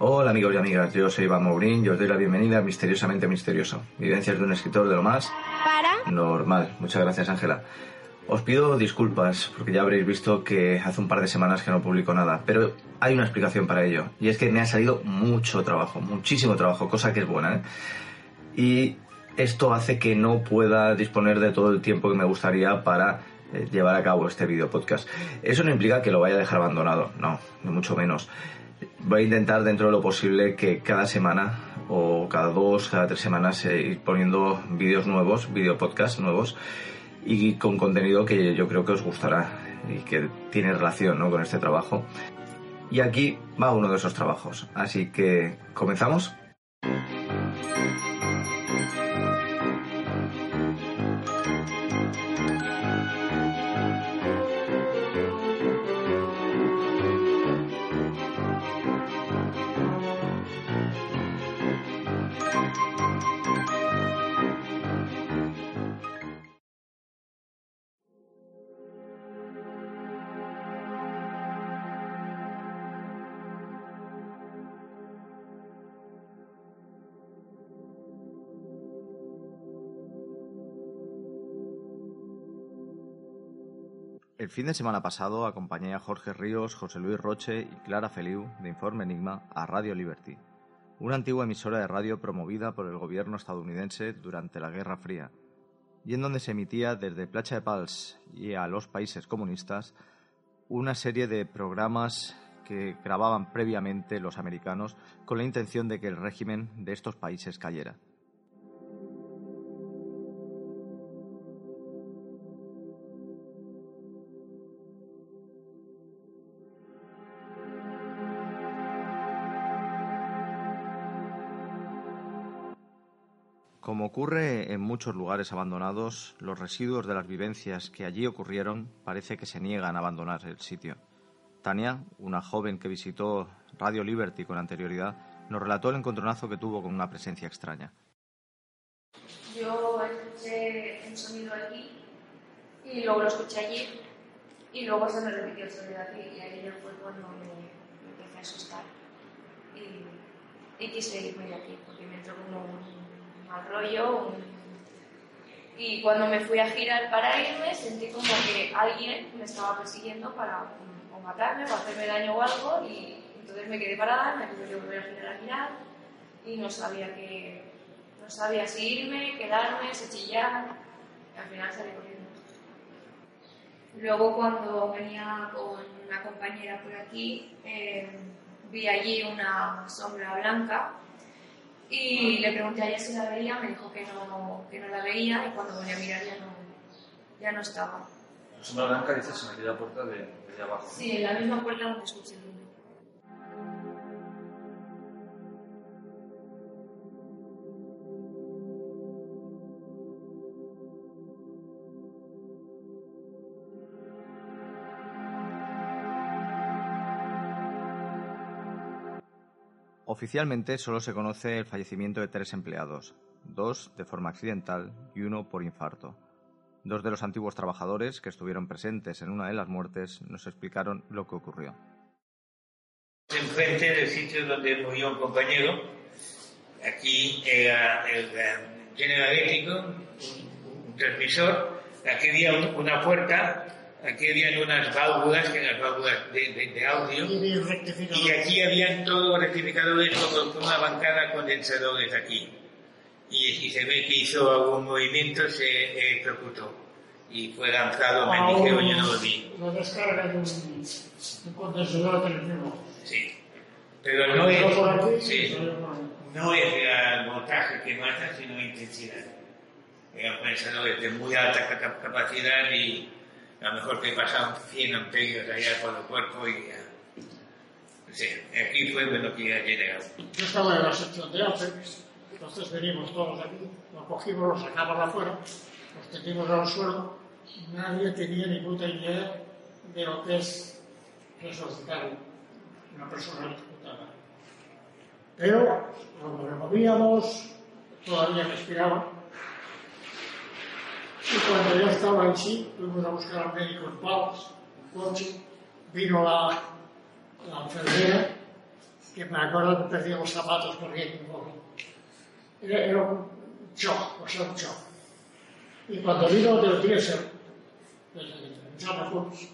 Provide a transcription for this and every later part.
Hola amigos y amigas, yo soy Iván Mourín y os doy la bienvenida a Misteriosamente Misterioso. Vivencias de un escritor de lo más Para. normal. Muchas gracias Ángela. Os pido disculpas porque ya habréis visto que hace un par de semanas que no publico nada, pero hay una explicación para ello y es que me ha salido mucho trabajo, muchísimo trabajo, cosa que es buena, ¿eh? Y esto hace que no pueda disponer de todo el tiempo que me gustaría para eh, llevar a cabo este video podcast. Eso no implica que lo vaya a dejar abandonado, no, ni mucho menos. Voy a intentar dentro de lo posible que cada semana o cada dos, cada tres semanas eh, ir poniendo vídeos nuevos, video podcast nuevos y con contenido que yo creo que os gustará y que tiene relación ¿no? con este trabajo. Y aquí va uno de esos trabajos. Así que, ¿comenzamos? El fin de semana pasado acompañé a Jorge Ríos, José Luis Roche y Clara Feliu de Informe Enigma a Radio Liberty, una antigua emisora de radio promovida por el gobierno estadounidense durante la Guerra Fría, y en donde se emitía desde Placha de Pals y a los países comunistas una serie de programas que grababan previamente los americanos con la intención de que el régimen de estos países cayera. Ocurre en muchos lugares abandonados, los residuos de las vivencias que allí ocurrieron parece que se niegan a abandonar el sitio. Tania, una joven que visitó Radio Liberty con anterioridad, nos relató el encontronazo que tuvo con una presencia extraña. Yo escuché un sonido aquí y luego lo escuché allí y luego se me repitió el sonido aquí y ahí ya fue cuando me, me empecé a asustar y, y quise irme de aquí porque me entró como un mal rollo y cuando me fui a girar para irme sentí como que alguien me estaba persiguiendo para mm, o matarme o hacerme daño o algo y entonces me quedé parada, me tuve que volver a girar a mirar y no sabía que no sabía si irme, quedarme, si chillar y al final salí corriendo. Luego cuando venía con una compañera por aquí eh, vi allí una sombra blanca y le pregunté a ella si la veía, me dijo que no, que no la veía y cuando volví a mirar ya no, ya no estaba. La sombra blanca dices en aquella puerta de, de allá abajo. Sí, en la misma puerta donde escuché el Oficialmente solo se conoce el fallecimiento de tres empleados, dos de forma accidental y uno por infarto. Dos de los antiguos trabajadores que estuvieron presentes en una de las muertes nos explicaron lo que ocurrió. enfrente del sitio donde murió un compañero. Aquí era el General Eléctrico, un, transmisor. Aquí había un- una puerta, aquí habían unas válvulas, que eran válvulas de, de- de audio. Y aquí habían todos rectificadores con, una bancada de condensadores aquí. Y si se ve que hizo algún movimiento, se electrocutó. Y fue lanzado, me dijeron, yo no lo vi. La descarga de un, un condensador de teléfono. Sí. Pero no aquí es, sí, no es el voltaje que mata, sino la intensidad. Eran condensadores de muy alta capa- capacidad y, a lo mejor que pasaban 100 amperios allá por el cuerpo y ya. Sí, aquí fue bueno que ya llegado. Yo estaba en la sección de Apex, entonces venimos todos aquí, lo cogimos, lo sacamos afuera, los tendimos al suelo, nadie tenía ni puta idea de lo que es resucitar una persona electrocutada. Pero cuando lo movíamos, todavía respiraba. Y cuando ya estaba en sí, fuimos a buscar al médico en Pavas, en coche, vino la, la enfermera, que me acuerdo que perdí los zapatos corriendo. Era, era un shock, o sea, un shock. Y cuando vino del diésel, desde Cruz,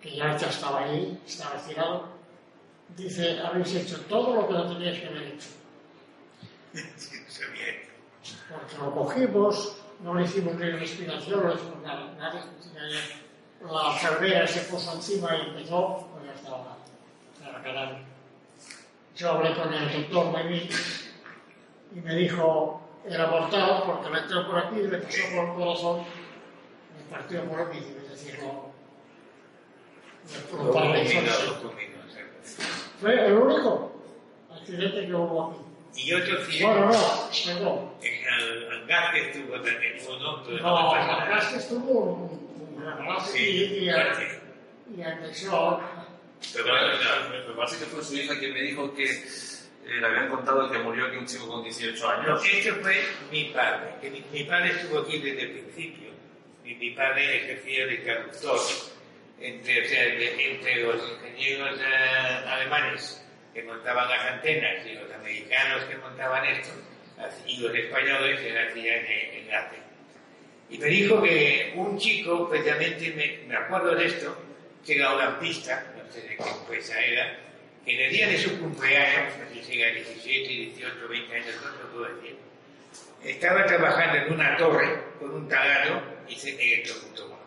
que ya, ya estaba ahí, estaba tirado, dice, habéis hecho todo lo que no teníais que haber hecho. Porque lo cogimos, no le hicimos ni respiración, no le hicimos nada. nada. La enfermera se puso encima y empezó, pues ya estaba, estaba cadáver. Yo hablé con el doctor Maimí y me dijo, era mortal porque le entró por aquí, le pasó por el corazón, me partió por medio, es decir, combinó, exacto. Fue el único accidente que hubo aquí. Y otro Bueno, accidente, no, perdón. en el hangar que estuvo también, fue un hombre, No, no, la que estuvo Sí, y, y, fuerte. y anexó. Pero Pero, bueno, me parece que fue su hija quien me dijo que eh, le habían contado que murió aquí un chico con 18 No, años. este fue mi padre, que mi, mi padre estuvo aquí desde el principio. Mi, mi padre ejercía de traductor entre, o sea, de- entre los ingenieros eh, alemanes que montaban las antenas y los americanos que montaban esto, y los españoles que hacían en, en arte. Y me dijo que un chico, precisamente, me, me acuerdo de esto, que era una pista, no sé de qué empresa era, que en el día de su cumpleaños, no sé si era 17, 18, 20 años, no te puedo decir, estaba trabajando en una torre con un taladro y se electrocutó.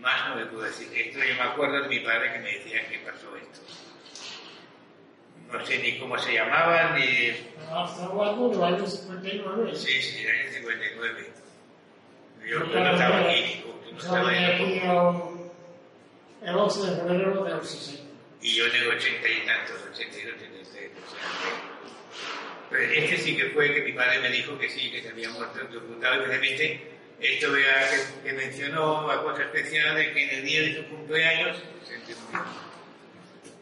Más no me puedo decir. Esto yo me acuerdo de mi padre que me decía que pasó esto. No sé ni cómo se llamaban, ni... Hasta hablando del año 59. Sí, sí, el 59. Yo, no estaba estaba- aquí, no ahí. aquí el, el 11 de febrero del 60. Y yo en el 80 y tantos, 82, 83. o sea, Pero este sí que fue que mi padre me dijo que sí, que se había muerto electrocutado y precisamente esto era que, que mencionó una cosa especial de que en el día de su cumpleaños se murió.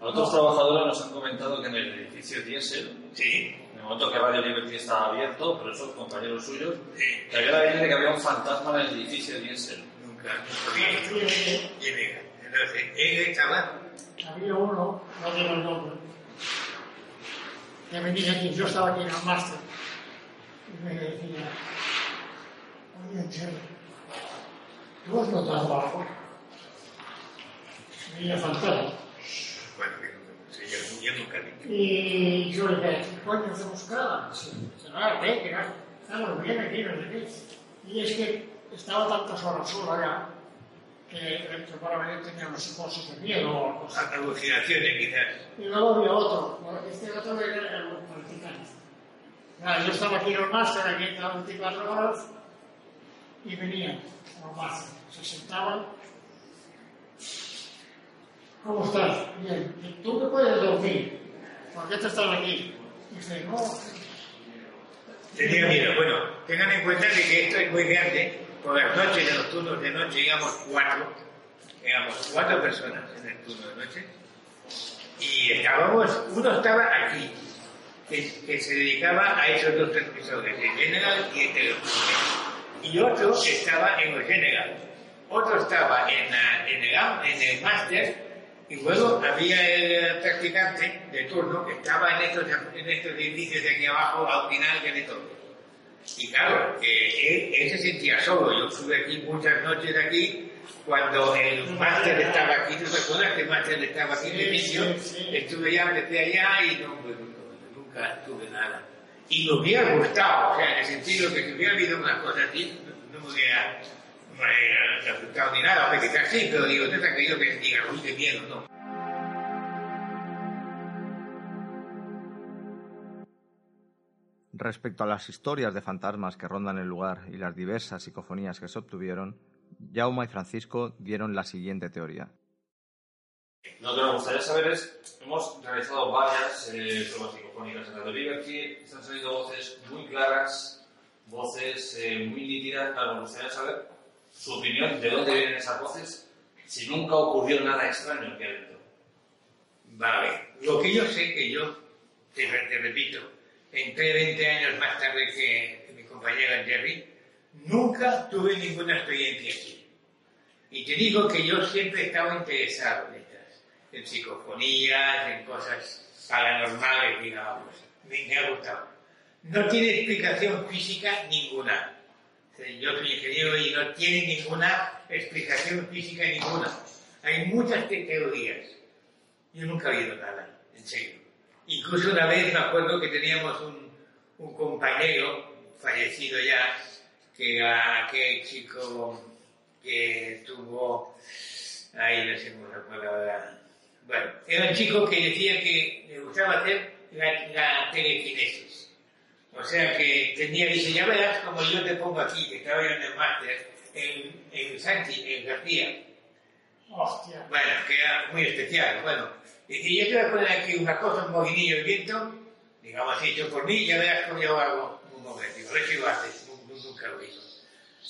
A otros trabajadores nos han comentado que en el edificio Diesel, Sí, en el momento que Radio Liberty estaba abierto, por esos compañeros suyos, sí, que había la idea de que había un fantasma en el edificio Diesel. nunca, quién era. Entonces, él estaba, Había uno, no digo el nombre, que venía aquí, yo estaba aquí en el máster, y me decía, oye, Chelo, ¿tú has notado algo? Venía fantasma. Y yo le dije, ¿qué coño cada? Se va, ve, que estamos bien aquí, no sé qué. Y es que estaba tantas horas solo allá que probablemente tenía unos psicosis de miedo o algo así. Alucinaciones quizás. Y luego había otro, este otro era el practicante. Nada, yo estaba aquí en el máster, aquí en las 24 horas, y venían al máster, se sentaban. ¿Cómo estás? Bien. ¿Y ¿Tú me puedes dormir? ¿Por qué te estás aquí? Dice, no, Tenía miedo. Bueno, tengan en cuenta de que esto es muy grande. Por las noches, en los turnos de noche, íbamos cuatro. Éramos cuatro personas en el turno de noche. Y estábamos, uno estaba aquí, que, se dedicaba a esos dos transmisores, el General y el Telefunken. Y otro estaba en el General. Otro estaba en, en el, en el máster. Y luego había el practicante de turno que estaba en estos, en estos edificios de aquí abajo, al final que de todo. Y claro, eh, él, él se sentía solo. Yo estuve aquí muchas noches aquí, cuando el máster estaba aquí, ¿tú te acuerdas que el máster estaba aquí en el inicio? Estuve ya, desde allá y no, pues, nunca, tuve nada. Y me hubiera gustado, o sea, en el sentido que si hubiera habido una cosa así, no, no no me hubiera asustado ni nada, hombre, quizás sí, pero digo, es aquello que diga, uy, qué miedo, no. Respecto a las historias de fantasmas que rondan el lugar y las diversas psicofonías que se obtuvieron, Jauma y Francisco dieron la siguiente teoría. Lo que me gustaría saber es, hemos realizado varias eh, pruebas psicofónicas en Radio Liberty, están saliendo voces muy claras, voces eh, muy nítidas, claro, me gustaría saber su opinión, de dónde vienen esas voces, si nunca ocurrió nada extraño aquí adentro. Vale, lo que yo sé que yo, te, repito, entré 20 años más tarde que, mi compañero Jerry, nunca tuve ninguna experiencia aquí. Y te digo que yo siempre he estado interesado en estas, en psicofonías, en cosas paranormales, digamos. Me ha gustado. No tiene explicación física ninguna. Yo soy ingeniero y no tiene ninguna explicación física ninguna. Hay muchas te- teorías. Yo nunca he oído nada, en serio. Incluso una vez me acuerdo que teníamos un, un compañero fallecido ya, que era aquel chico que tuvo, ahí no sé cómo recuerdo ahora. Bueno, era un chico que decía que le gustaba hacer la, la telequinesis. O sea que tenía, dice, ya verás como yo te pongo aquí, que estaba yo en el máster, en, en Santi, en García. Hostia. Bueno, que era muy especial. Bueno, y yo te voy a poner aquí una cosa, un molinillo de viento, digamos así, hecho por mí, ya verás cómo yo hago un momento. A ver si lo haces, Nu- nu- nunca lo hizo.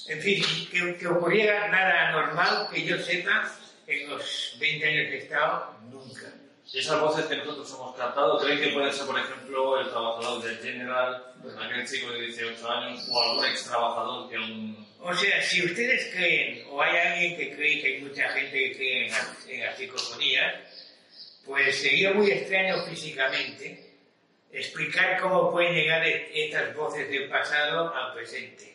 En fin, que, que ocurriera nada anormal que yo sepa en los 20 años que he estado, nunca. Esas voces que nosotros hemos captado, ¿creen que pueden ser, por ejemplo, el trabajador del General, aquel chico de 18 años, o algún ex trabajador que aún... O sea, si ustedes creen, o hay alguien que cree que hay mucha gente que cree en en las pues sería muy extraño físicamente explicar cómo pueden llegar e- estas voces del pasado al presente.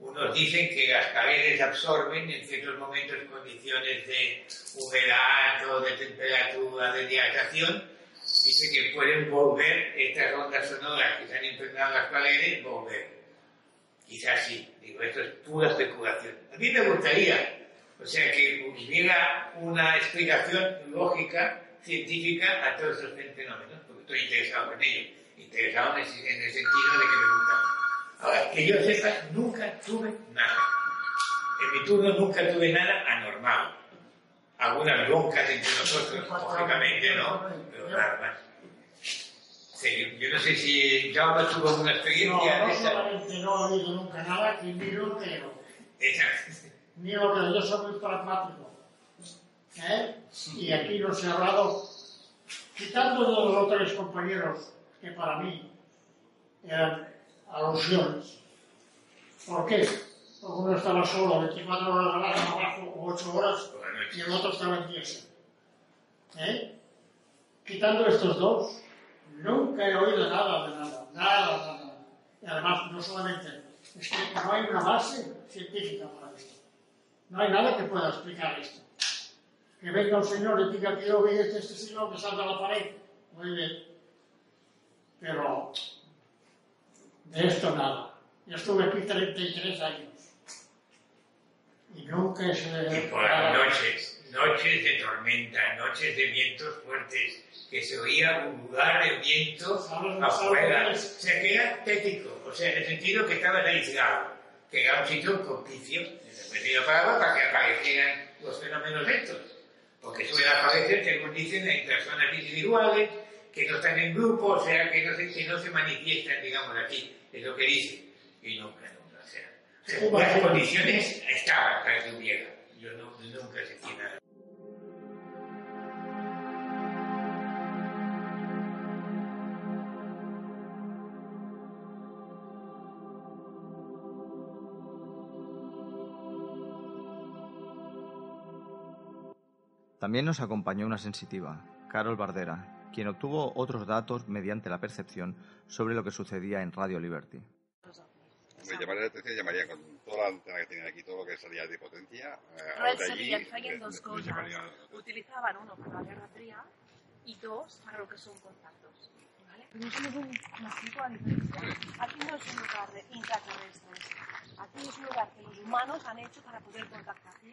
Unos dicen que las paredes absorben en ciertos momentos condiciones de humedad o de temperatura, de dilatación. Dice que pueden volver estas ondas sonoras que se han impregnado en las paredes, volver. Quizás sí, digo, esto es pura especulación. A mí me gustaría, o sea, que hubiera una explicación lógica, científica a todos estos fenómenos, porque estoy interesado en ello, interesado en el, en el sentido de que me gustan. Ahora, que yo sepa, nunca tuve nada. En mi turno nunca tuve nada anormal. Algunas broncas entre nosotros, lógicamente, ¿no? Pero nada más. Sí, yo no sé si Jaume tuvo alguna No, experiencia no de esa. solamente no he oído nunca nada, que ni lo creo. esa. Ni lo creo, yo soy muy pragmático. ¿Eh? Y aquí no se ha hablado, quitando de los otros compañeros, que para mí eran alusiones. ¿Por qué? Porque uno estaba solo 24 horas al año abajo o 8 horas y el otro estaba en diésel. ¿Eh? Quitando estos dos, nunca he oído nada de nada, nada, nada. Y además, no solamente, es que no hay una base científica para esto. No hay nada que pueda explicar esto. Que venga un señor y diga que yo vi este, este señor que salga a la pared. Muy bien. Pero de esto nada. Yo estuve aquí 33 años. Y nunca sido Y por las noches, noches de tormenta, noches de vientos fuertes, que se oía un lugar de viento ¿Sabes- sabes afuera. lo O que es? sea, que era tético, o sea, en el sentido que estabas aislado, que era un sitio propicio, en el sentido para, para que aparecieran los fenómenos estos. Porque suele aparecer, según dicen, en personas individuales, que no están en grupo, o sea, que no se, que no se manifiestan, digamos, aquí, es lo que dice. Y nunca, nunca, o sea, sea, las condiciones estaban para que hubiera. Yo no, nunca sentí nada. También nos acompañó una sensitiva, Carol Bardera, quien obtuvo otros datos mediante la percepción sobre lo que sucedía en Radio Liberty. Me llamaría la atención, llamaría con toda la antena que tienen aquí, todo lo que salía de potencia. Eh, Pero a los de allí, sabían, sabían eh, dos cosas. llamaría- Utilizaban uno para la Guerra Fría y dos para lo que son contactos. ¿vale? No somos un, una antigua diferencia. Aquí no es un lugar de intraterrestres. Aquí es un lugar que los humanos han hecho para poder contactar. Y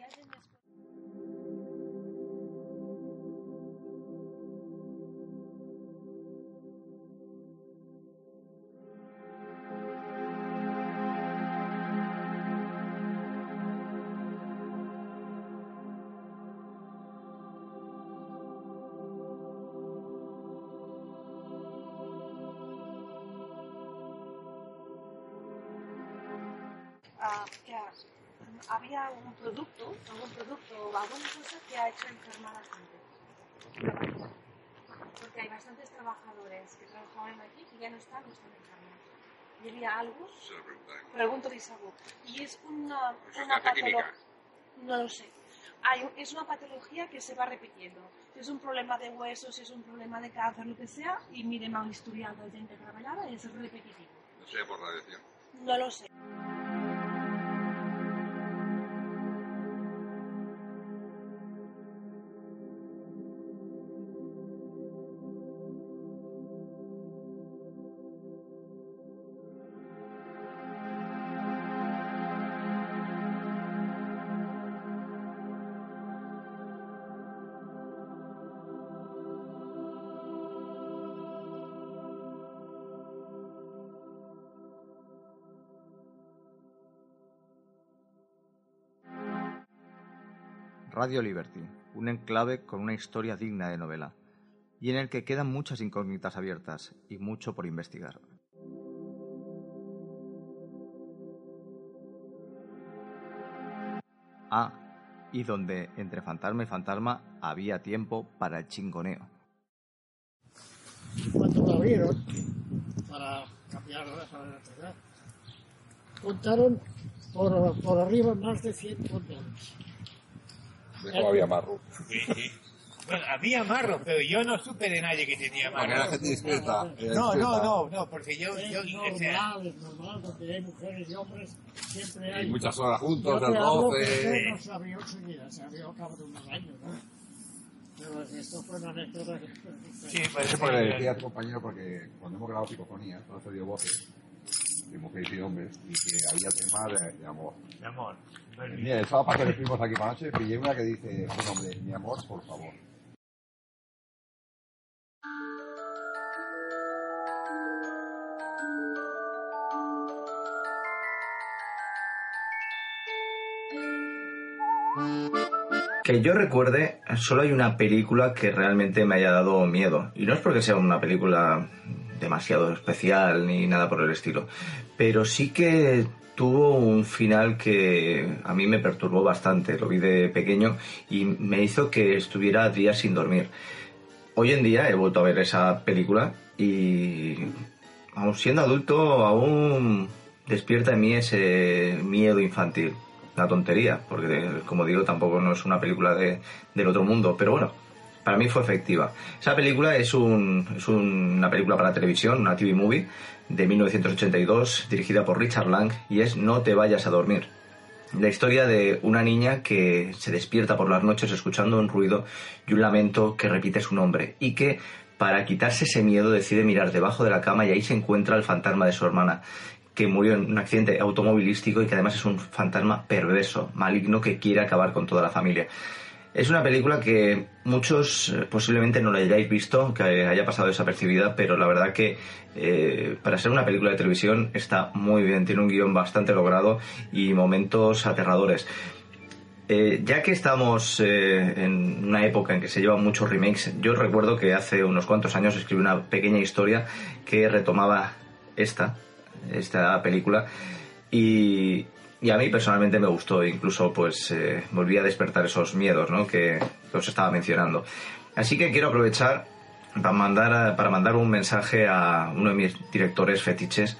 ah, que ha- había algún producto, algún producto o alguna cosa que ha hecho enfermar a la gente. Porque hay bastantes trabajadores que trabajaban aquí que ya no están, no están enfermos. Y había algo, Se pregunto de y es una, una patología, no lo sé. Hay un- es una patología que se va repitiendo. Si es un problema de huesos, si es un problema de cáncer, lo que sea, y mire mal historial de gente que trabajaba, es repetitivo. No sé por radiación. No lo sé. Radio Liberty, un enclave con una historia digna de novela, y en el que quedan muchas incógnitas abiertas y mucho por investigar. Ah, y donde entre fantasma y fantasma había tiempo para el chingoneo. Cuando abrieron, para cambiar la contaron por, por arriba más de 100 condones. De cómo había marro. Sí, sí. Bueno, había marro, pero yo no supe de nadie que tenía Porque era marro. gente discreta. No, no, no, no, porque yo, yo, Es o sea, normal, es normal, donde hay mujeres y hombres, siempre hay. Y muchas horas juntos, Yo el te hablo que roce. no se abrió enseguida, se abrió al cabo de unos años, ¿no? Pero esto fue una anécdota que... sí, Eso parece porque le decía que a tu compañero, porque cuando hemos grabado psicofonía, no se dio voces mujeres y hombres, y que había tema de, de amor. mi amor. Mira, el sábado que fuimos aquí para noche, pillé una que dice, un hombre, mi amor, por favor. Que yo recuerde, solo hay una película que realmente me haya dado miedo. Y no es porque sea una película demasiado especial ni nada por el estilo. Pero sí que tuvo un final que a mí me perturbó bastante. Lo vi de pequeño y me hizo que estuviera días sin dormir. Hoy en día he vuelto a ver esa película y aun siendo adulto aún despierta en mí ese miedo infantil. Una tontería, porque como digo tampoco no es una película de- del otro mundo, pero bueno, para mí fue efectiva. Esa película es, un- es una película para televisión, una TV movie de 1982, dirigida por Richard Lang y es No te vayas a dormir. La historia de una niña que se despierta por las noches escuchando un ruido y un lamento que repite su nombre y que para quitarse ese miedo decide mirar debajo de la cama y ahí se encuentra el fantasma de su hermana que murió en un accidente automovilístico y que además es un fantasma perverso, maligno que quiere acabar con toda la familia. Es una película que muchos eh, posiblemente no la hayáis visto, que haya pasado desapercibida, pero la verdad que eh, para ser una película de televisión está muy bien, tiene un guion bastante logrado y momentos aterradores. Eh, ya que estamos en una época en que se llevan muchos remakes, yo recuerdo que hace unos cuantos años escribí una pequeña historia que retomaba esta, esta película y, y a mí personalmente me gustó, incluso pues eh, volví a despertar esos miedos ¿no? que, que os estaba mencionando. Así que quiero aprovechar para mandar, para mandar un mensaje a uno de mis directores fetiches,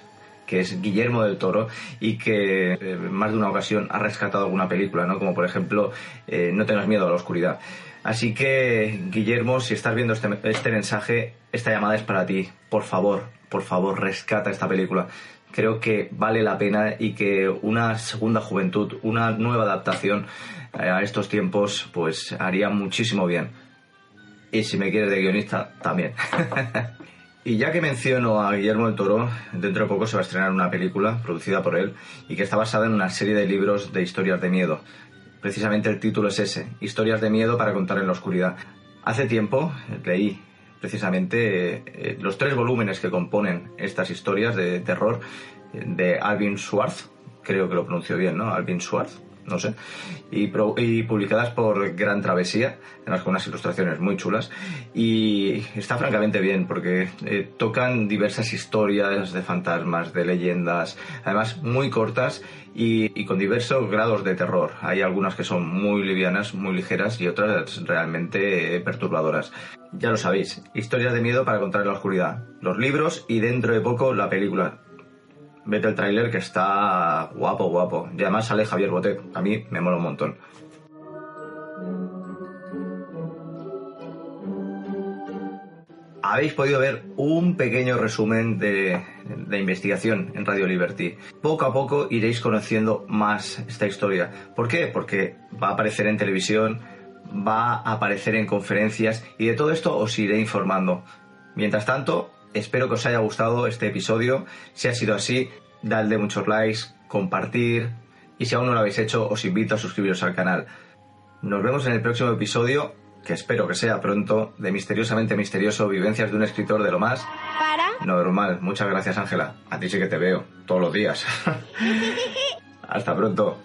que es Guillermo del Toro, y que eh, más de una ocasión ha rescatado alguna película, ¿no? como por ejemplo eh, No tengas miedo a la oscuridad. Así que, Guillermo, si estás viendo este, este mensaje, esta llamada es para ti. Por favor, por favor, rescata esta película. Creo que vale la pena y que una segunda juventud, una nueva adaptación eh, a estos tiempos, pues haría muchísimo bien. Y si me quieres de guionista, también. y ya que menciono a Guillermo del Toro, dentro de poco se va a estrenar una película producida por él y que está basada en una serie de libros de historias de miedo. Precisamente el título es ese, Historias de miedo para contar en la oscuridad. Hace tiempo eh, leí precisamente eh, los tres volúmenes que componen estas historias de terror eh, de Alvin Schwartz, creo que lo pronuncio bien, ¿no? Alvin Schwartz, no sé, y, pro- y publicadas por Gran Travesía, además con unas ilustraciones muy chulas, y está francamente bien porque eh, tocan diversas historias de fantasmas, de leyendas, además muy cortas y, y con diversos grados de terror. Hay algunas que son muy livianas, muy ligeras y otras realmente eh, perturbadoras. Ya lo sabéis, historias de miedo para contar en la oscuridad, los libros y dentro de poco la película. Vete el tráiler que está guapo, guapo. Y además sale Javier Botet. A mí me mola un montón. Habéis podido ver un pequeño resumen de la investigación en Radio Liberty. Poco a poco iréis conociendo más esta historia. ¿Por qué? Porque va a aparecer en televisión, va a aparecer en conferencias y de todo esto os iré informando. Mientras tanto, espero que os haya gustado este episodio. Si ha sido así, dadle muchos likes, compartir y si aún no lo habéis hecho, os invito a suscribiros al canal. Nos vemos en el próximo episodio, que espero que sea pronto, de Misteriosamente Misterioso, Vivencias de un escritor de lo más Para. normal. Muchas gracias, Ángela. A ti sí que te veo todos los días. Hasta pronto.